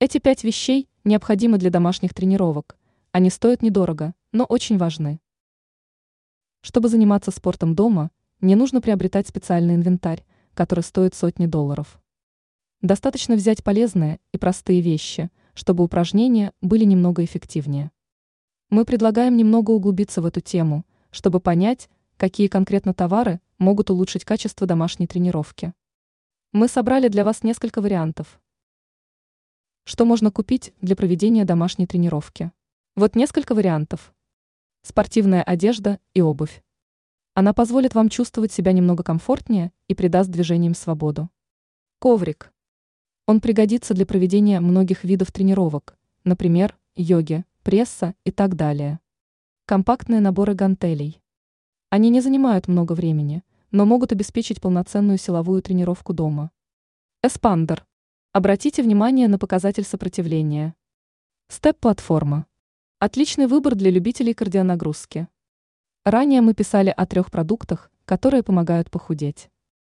Эти пять вещей необходимы для домашних тренировок. Они стоят недорого, но очень важны. Чтобы заниматься спортом дома, не нужно приобретать специальный инвентарь, который стоит сотни долларов. Достаточно взять полезные и простые вещи, чтобы упражнения были немного эффективнее. Мы предлагаем немного углубиться в эту тему, чтобы понять, какие конкретно товары могут улучшить качество домашней тренировки. Мы собрали для вас несколько вариантов. Что можно купить для проведения домашней тренировки? Вот несколько вариантов. Спортивная одежда и обувь. Она позволит вам чувствовать себя немного комфортнее и придаст движениям свободу. Коврик. Он пригодится для проведения многих видов тренировок, например, йоги, пресса и так далее. Компактные наборы гантелей. Они не занимают много времени, но могут обеспечить полноценную силовую тренировку дома. Эспандер. Обратите внимание на показатель сопротивления. Степ-платформа. Отличный выбор для любителей кардионагрузки. Ранее мы писали о трех продуктах, которые помогают похудеть.